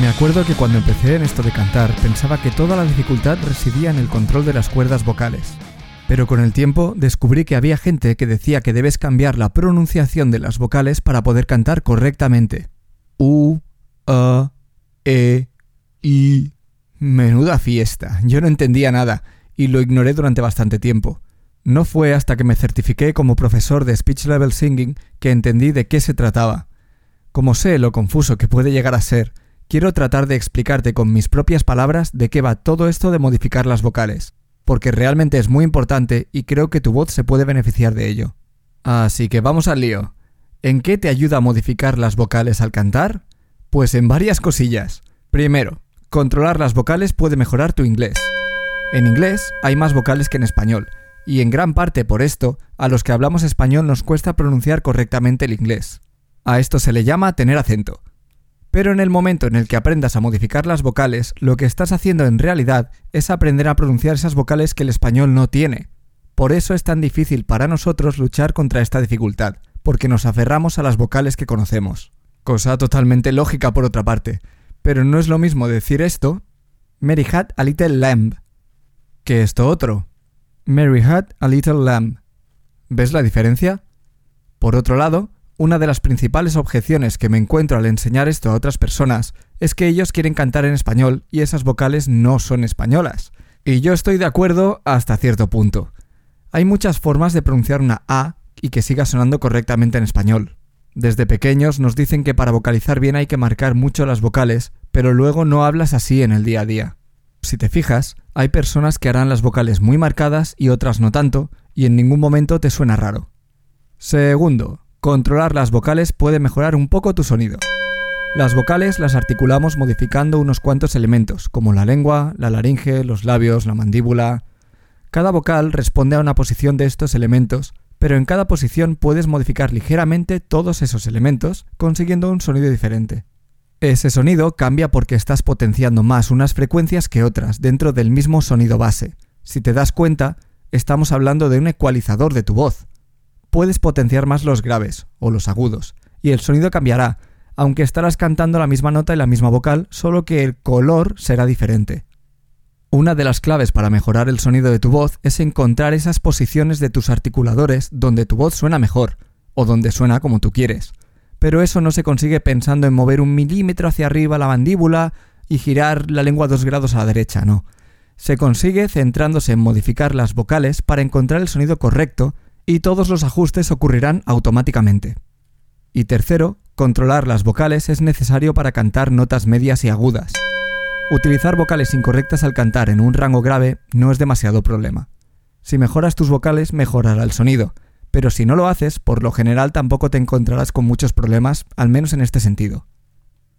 Me acuerdo que cuando empecé en esto de cantar pensaba que toda la dificultad residía en el control de las cuerdas vocales. Pero con el tiempo descubrí que había gente que decía que debes cambiar la pronunciación de las vocales para poder cantar correctamente. U, A, E, I. Menuda fiesta. Yo no entendía nada y lo ignoré durante bastante tiempo. No fue hasta que me certifiqué como profesor de Speech Level Singing que entendí de qué se trataba. Como sé lo confuso que puede llegar a ser, quiero tratar de explicarte con mis propias palabras de qué va todo esto de modificar las vocales, porque realmente es muy importante y creo que tu voz se puede beneficiar de ello. Así que vamos al lío. ¿En qué te ayuda a modificar las vocales al cantar? Pues en varias cosillas. Primero, controlar las vocales puede mejorar tu inglés. En inglés hay más vocales que en español, y en gran parte por esto, a los que hablamos español nos cuesta pronunciar correctamente el inglés. A esto se le llama tener acento. Pero en el momento en el que aprendas a modificar las vocales, lo que estás haciendo en realidad es aprender a pronunciar esas vocales que el español no tiene. Por eso es tan difícil para nosotros luchar contra esta dificultad, porque nos aferramos a las vocales que conocemos. Cosa totalmente lógica por otra parte. Pero no es lo mismo decir esto, Mary had a little lamb, que esto otro, Mary had a little lamb. ¿Ves la diferencia? Por otro lado, una de las principales objeciones que me encuentro al enseñar esto a otras personas es que ellos quieren cantar en español y esas vocales no son españolas. Y yo estoy de acuerdo hasta cierto punto. Hay muchas formas de pronunciar una A y que siga sonando correctamente en español. Desde pequeños nos dicen que para vocalizar bien hay que marcar mucho las vocales, pero luego no hablas así en el día a día. Si te fijas, hay personas que harán las vocales muy marcadas y otras no tanto, y en ningún momento te suena raro. Segundo, Controlar las vocales puede mejorar un poco tu sonido. Las vocales las articulamos modificando unos cuantos elementos, como la lengua, la laringe, los labios, la mandíbula. Cada vocal responde a una posición de estos elementos, pero en cada posición puedes modificar ligeramente todos esos elementos, consiguiendo un sonido diferente. Ese sonido cambia porque estás potenciando más unas frecuencias que otras dentro del mismo sonido base. Si te das cuenta, estamos hablando de un ecualizador de tu voz puedes potenciar más los graves o los agudos, y el sonido cambiará, aunque estarás cantando la misma nota y la misma vocal, solo que el color será diferente. Una de las claves para mejorar el sonido de tu voz es encontrar esas posiciones de tus articuladores donde tu voz suena mejor, o donde suena como tú quieres. Pero eso no se consigue pensando en mover un milímetro hacia arriba la mandíbula y girar la lengua dos grados a la derecha, no. Se consigue centrándose en modificar las vocales para encontrar el sonido correcto y todos los ajustes ocurrirán automáticamente. Y tercero, controlar las vocales es necesario para cantar notas medias y agudas. Utilizar vocales incorrectas al cantar en un rango grave no es demasiado problema. Si mejoras tus vocales, mejorará el sonido, pero si no lo haces, por lo general tampoco te encontrarás con muchos problemas, al menos en este sentido.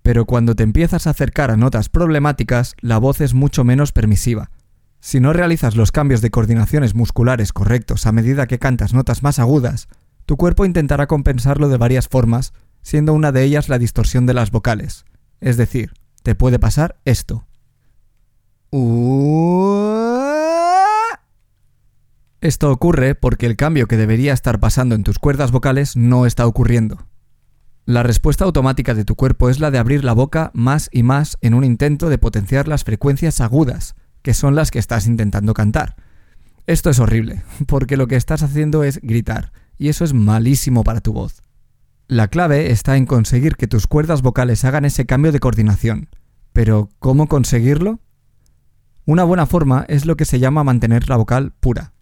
Pero cuando te empiezas a acercar a notas problemáticas, la voz es mucho menos permisiva, si no realizas los cambios de coordinaciones musculares correctos a medida que cantas notas más agudas, tu cuerpo intentará compensarlo de varias formas, siendo una de ellas la distorsión de las vocales. Es decir, te puede pasar esto. Esto ocurre porque el cambio que debería estar pasando en tus cuerdas vocales no está ocurriendo. La respuesta automática de tu cuerpo es la de abrir la boca más y más en un intento de potenciar las frecuencias agudas, que son las que estás intentando cantar. Esto es horrible, porque lo que estás haciendo es gritar, y eso es malísimo para tu voz. La clave está en conseguir que tus cuerdas vocales hagan ese cambio de coordinación. Pero, ¿cómo conseguirlo? Una buena forma es lo que se llama mantener la vocal pura.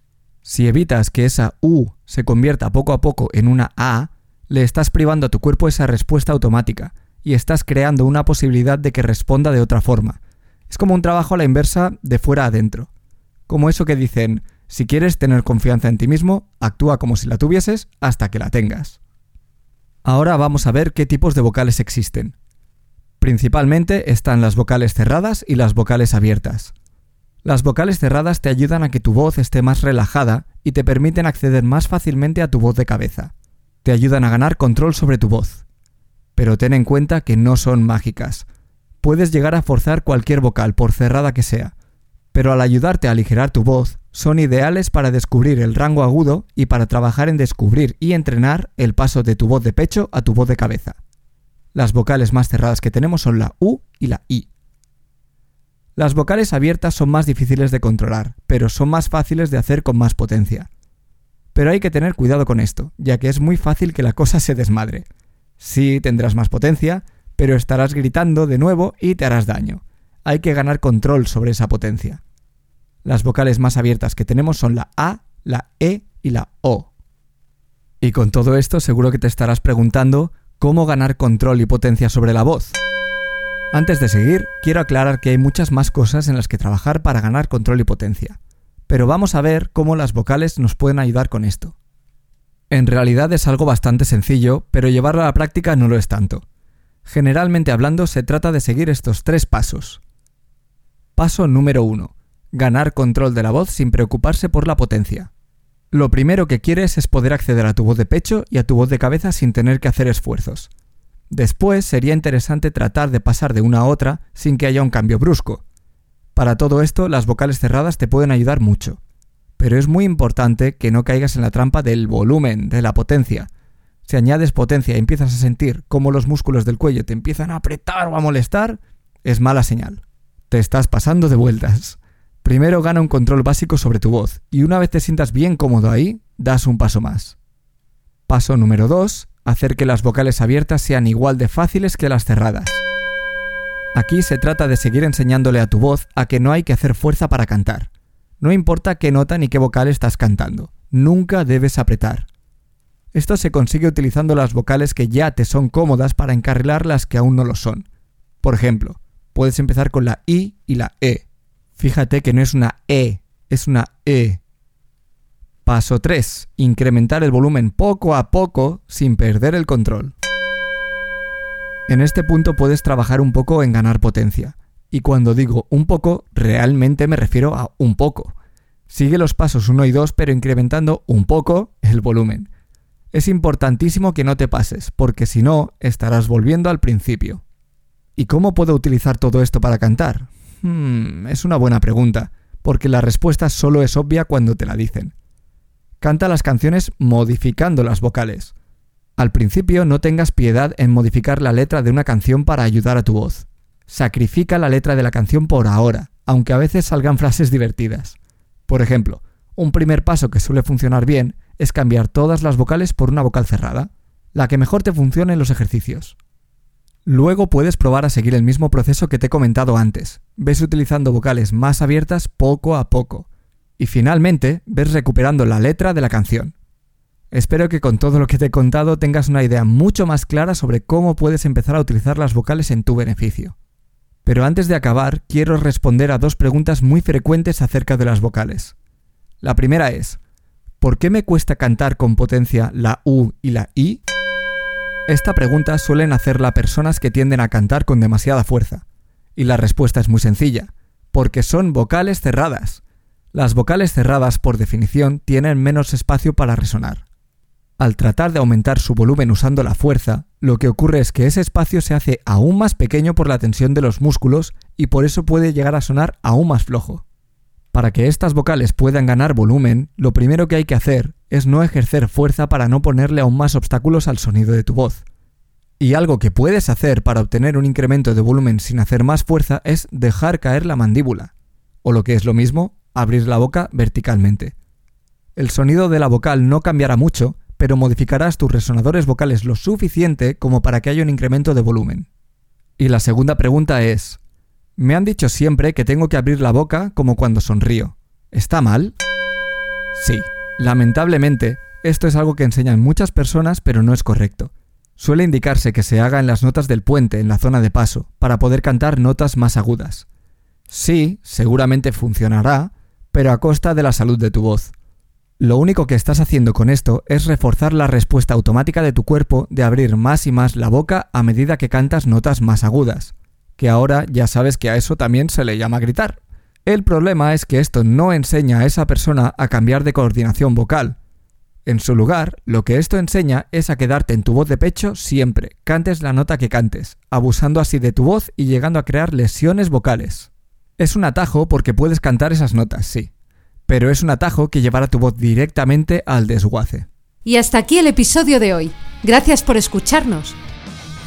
Si evitas que esa U se convierta poco a poco en una A, le estás privando a tu cuerpo esa respuesta automática y estás creando una posibilidad de que responda de otra forma, es como un trabajo a la inversa de fuera adentro. Como eso que dicen, si quieres tener confianza en ti mismo, actúa como si la tuvieses hasta que la tengas. Ahora vamos a ver qué tipos de vocales existen. Principalmente están las vocales cerradas y las vocales abiertas. Las vocales cerradas te ayudan a que tu voz esté más relajada y te permiten acceder más fácilmente a tu voz de cabeza. Te ayudan a ganar control sobre tu voz. Pero ten en cuenta que no son mágicas. Puedes llegar a forzar cualquier vocal, por cerrada que sea, pero al ayudarte a aligerar tu voz, son ideales para descubrir el rango agudo y para trabajar en descubrir y entrenar el paso de tu voz de pecho a tu voz de cabeza. Las vocales más cerradas que tenemos son la U y la I. Las vocales abiertas son más difíciles de controlar, pero son más fáciles de hacer con más potencia. Pero hay que tener cuidado con esto, ya que es muy fácil que la cosa se desmadre. Sí, tendrás más potencia, pero estarás gritando de nuevo y te harás daño. Hay que ganar control sobre esa potencia. Las vocales más abiertas que tenemos son la A, la E y la O. Y con todo esto seguro que te estarás preguntando cómo ganar control y potencia sobre la voz. Antes de seguir, quiero aclarar que hay muchas más cosas en las que trabajar para ganar control y potencia. Pero vamos a ver cómo las vocales nos pueden ayudar con esto. En realidad es algo bastante sencillo, pero llevarlo a la práctica no lo es tanto. Generalmente hablando, se trata de seguir estos tres pasos. Paso número 1. Ganar control de la voz sin preocuparse por la potencia. Lo primero que quieres es poder acceder a tu voz de pecho y a tu voz de cabeza sin tener que hacer esfuerzos. Después sería interesante tratar de pasar de una a otra sin que haya un cambio brusco. Para todo esto, las vocales cerradas te pueden ayudar mucho. Pero es muy importante que no caigas en la trampa del volumen, de la potencia. Si añades potencia y empiezas a sentir cómo los músculos del cuello te empiezan a apretar o a molestar, es mala señal. Te estás pasando de vueltas. Primero gana un control básico sobre tu voz y una vez te sientas bien cómodo ahí, das un paso más. Paso número 2 hacer que las vocales abiertas sean igual de fáciles que las cerradas. Aquí se trata de seguir enseñándole a tu voz a que no hay que hacer fuerza para cantar. No importa qué nota ni qué vocal estás cantando, nunca debes apretar. Esto se consigue utilizando las vocales que ya te son cómodas para encarrilar las que aún no lo son. Por ejemplo, puedes empezar con la I y la E. Fíjate que no es una E, es una E. Paso 3. Incrementar el volumen poco a poco sin perder el control. En este punto puedes trabajar un poco en ganar potencia. Y cuando digo un poco, realmente me refiero a un poco. Sigue los pasos 1 y 2 pero incrementando un poco el volumen. Es importantísimo que no te pases, porque si no, estarás volviendo al principio. ¿Y cómo puedo utilizar todo esto para cantar? Hmm, es una buena pregunta, porque la respuesta solo es obvia cuando te la dicen canta las canciones modificando las vocales. Al principio no tengas piedad en modificar la letra de una canción para ayudar a tu voz. Sacrifica la letra de la canción por ahora, aunque a veces salgan frases divertidas. Por ejemplo, un primer paso que suele funcionar bien es cambiar todas las vocales por una vocal cerrada, la que mejor te funcione en los ejercicios. Luego puedes probar a seguir el mismo proceso que te he comentado antes. Ves utilizando vocales más abiertas poco a poco, y finalmente ves recuperando la letra de la canción. Espero que con todo lo que te he contado tengas una idea mucho más clara sobre cómo puedes empezar a utilizar las vocales en tu beneficio. Pero antes de acabar, quiero responder a dos preguntas muy frecuentes acerca de las vocales. La primera es, ¿por qué me cuesta cantar con potencia la U y la I? Esta pregunta suelen hacerla personas que tienden a cantar con demasiada fuerza. Y la respuesta es muy sencilla, porque son vocales cerradas. Las vocales cerradas, por definición, tienen menos espacio para resonar. Al tratar de aumentar su volumen usando la fuerza, lo que ocurre es que ese espacio se hace aún más pequeño por la tensión de los músculos y por eso puede llegar a sonar aún más flojo. Para que estas vocales puedan ganar volumen, lo primero que hay que hacer es no ejercer fuerza para no ponerle aún más obstáculos al sonido de tu voz. Y algo que puedes hacer para obtener un incremento de volumen sin hacer más fuerza es dejar caer la mandíbula. O lo que es lo mismo, abrir la boca verticalmente. El sonido de la vocal no cambiará mucho, pero modificarás tus resonadores vocales lo suficiente como para que haya un incremento de volumen. Y la segunda pregunta es, me han dicho siempre que tengo que abrir la boca como cuando sonrío. ¿Está mal? Sí, lamentablemente, esto es algo que enseñan muchas personas pero no es correcto. Suele indicarse que se haga en las notas del puente en la zona de paso, para poder cantar notas más agudas. Sí, seguramente funcionará, pero a costa de la salud de tu voz. Lo único que estás haciendo con esto es reforzar la respuesta automática de tu cuerpo de abrir más y más la boca a medida que cantas notas más agudas, que ahora ya sabes que a eso también se le llama gritar. El problema es que esto no enseña a esa persona a cambiar de coordinación vocal. En su lugar, lo que esto enseña es a quedarte en tu voz de pecho siempre, cantes la nota que cantes, abusando así de tu voz y llegando a crear lesiones vocales. Es un atajo porque puedes cantar esas notas, sí, pero es un atajo que llevará tu voz directamente al desguace. Y hasta aquí el episodio de hoy. Gracias por escucharnos.